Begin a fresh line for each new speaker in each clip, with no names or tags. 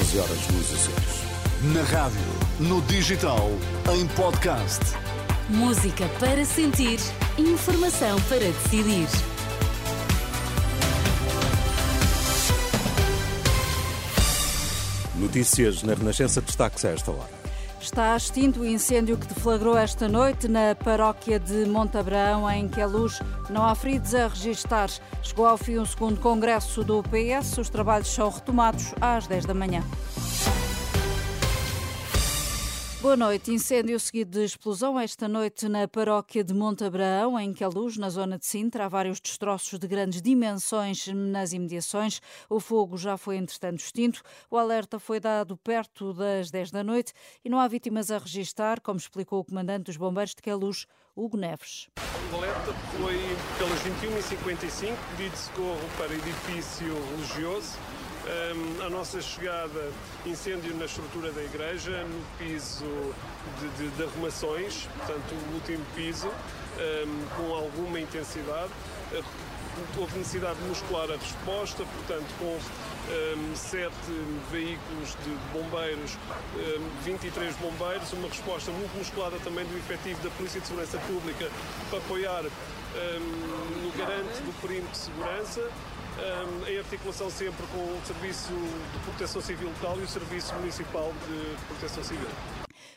11 horas nos Açores. Na rádio, no digital, em podcast.
Música para sentir, informação para decidir.
Notícias na Renascença destaques a esta hora.
Está extinto o incêndio que deflagrou esta noite na paróquia de Montabrão, em Queluz. Não há feridos a registar. Chegou ao fim o segundo congresso do PS. Os trabalhos são retomados às 10 da manhã. Boa noite. Incêndio seguido de explosão esta noite na paróquia de Montabraão, em Queluz, na zona de Sintra. Há vários destroços de grandes dimensões nas imediações. O fogo já foi, entretanto, extinto. O alerta foi dado perto das 10 da noite e não há vítimas a registar, como explicou o comandante dos bombeiros de Queluz, Hugo Neves.
O alerta foi pelas 21h55, pedido socorro para edifício religioso um, a nossa chegada, incêndio na estrutura da igreja, no piso de, de, de arrumações, portanto, o último piso, um, com alguma intensidade. Uh, houve necessidade de muscular a resposta, portanto, com um, sete veículos de bombeiros, um, 23 bombeiros, uma resposta muito musculada também do efetivo da Polícia de Segurança Pública para apoiar um, no garante do perímetro de segurança em articulação sempre com o Serviço de Proteção Civil local e o Serviço Municipal de Proteção Civil.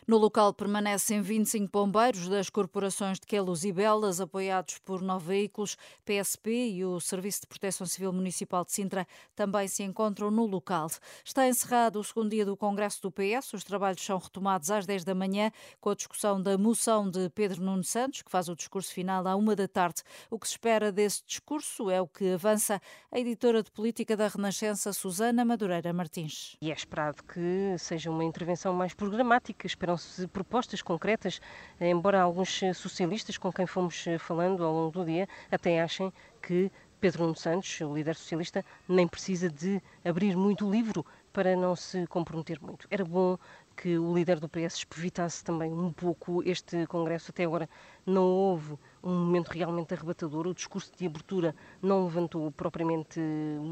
No local permanecem 25 bombeiros das corporações de Queluz e Belas, apoiados por nove veículos. PSP e o Serviço de Proteção Civil Municipal de Sintra também se encontram no local. Está encerrado o segundo dia do Congresso do PS. Os trabalhos são retomados às 10 da manhã com a discussão da moção de Pedro Nuno Santos, que faz o discurso final à uma da tarde. O que se espera desse discurso é o que avança a editora de política da Renascença, Susana Madureira Martins.
E é esperado que seja uma intervenção mais programática. Esperam se propostas concretas, embora alguns socialistas com quem fomos falando ao longo do dia até achem que Pedro Nuno Santos, o líder socialista, nem precisa de abrir muito o livro para não se comprometer muito. Era bom que o líder do PS evitasse também um pouco este Congresso. Até agora não houve um momento realmente arrebatador. O discurso de abertura não levantou propriamente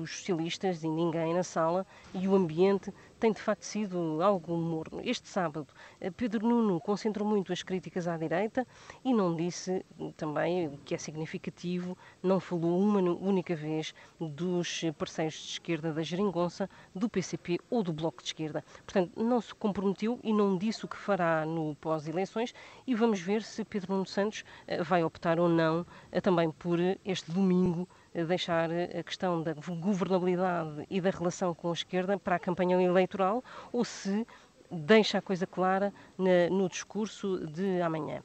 os socialistas e ninguém na sala e o ambiente tem de facto sido algo morno. Este sábado, Pedro Nuno concentrou muito as críticas à direita e não disse também, o que é significativo, não falou uma única vez dos parceiros de esquerda da Geringonça, do PCP ou do Bloco de Esquerda. Portanto, não se comprometeu e não disse o que fará no pós-eleições e vamos ver se Pedro Nuno Santos eh, vai optar ou não eh, também por este domingo deixar a questão da governabilidade e da relação com a esquerda para a campanha eleitoral ou se deixa a coisa clara no discurso de amanhã.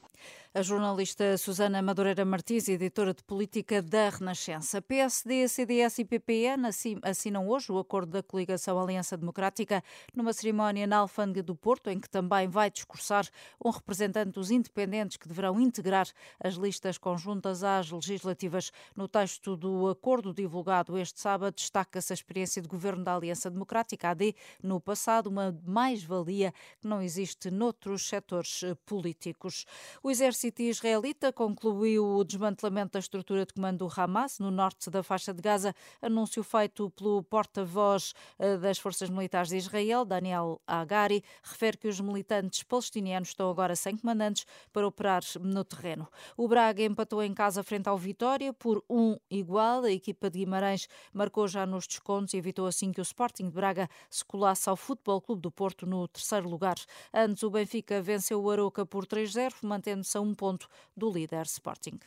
A jornalista Susana Madureira Martins, editora de política da Renascença. PSD, CDS e PPN assinam hoje o acordo da coligação Aliança Democrática numa cerimónia na Alfândega do Porto, em que também vai discursar um representante dos independentes que deverão integrar as listas conjuntas às legislativas. No texto do acordo divulgado este sábado, destaca-se a experiência de governo da Aliança Democrática, AD, no passado, uma mais-valia que não existe noutros setores políticos. O Exército exército israelita concluiu o desmantelamento da estrutura de comando do Hamas no norte da faixa de Gaza, anúncio feito pelo porta-voz eh, das forças militares de Israel, Daniel Agari, refere que os militantes palestinianos estão agora sem comandantes para operar no terreno. O Braga empatou em casa frente ao Vitória por um igual. A equipa de Guimarães marcou já nos descontos e evitou assim que o Sporting de Braga se colasse ao Futebol Clube do Porto no terceiro lugar. Antes, o Benfica venceu o Aroca por 3-0, mantendo-se a um ponto do líder Sporting.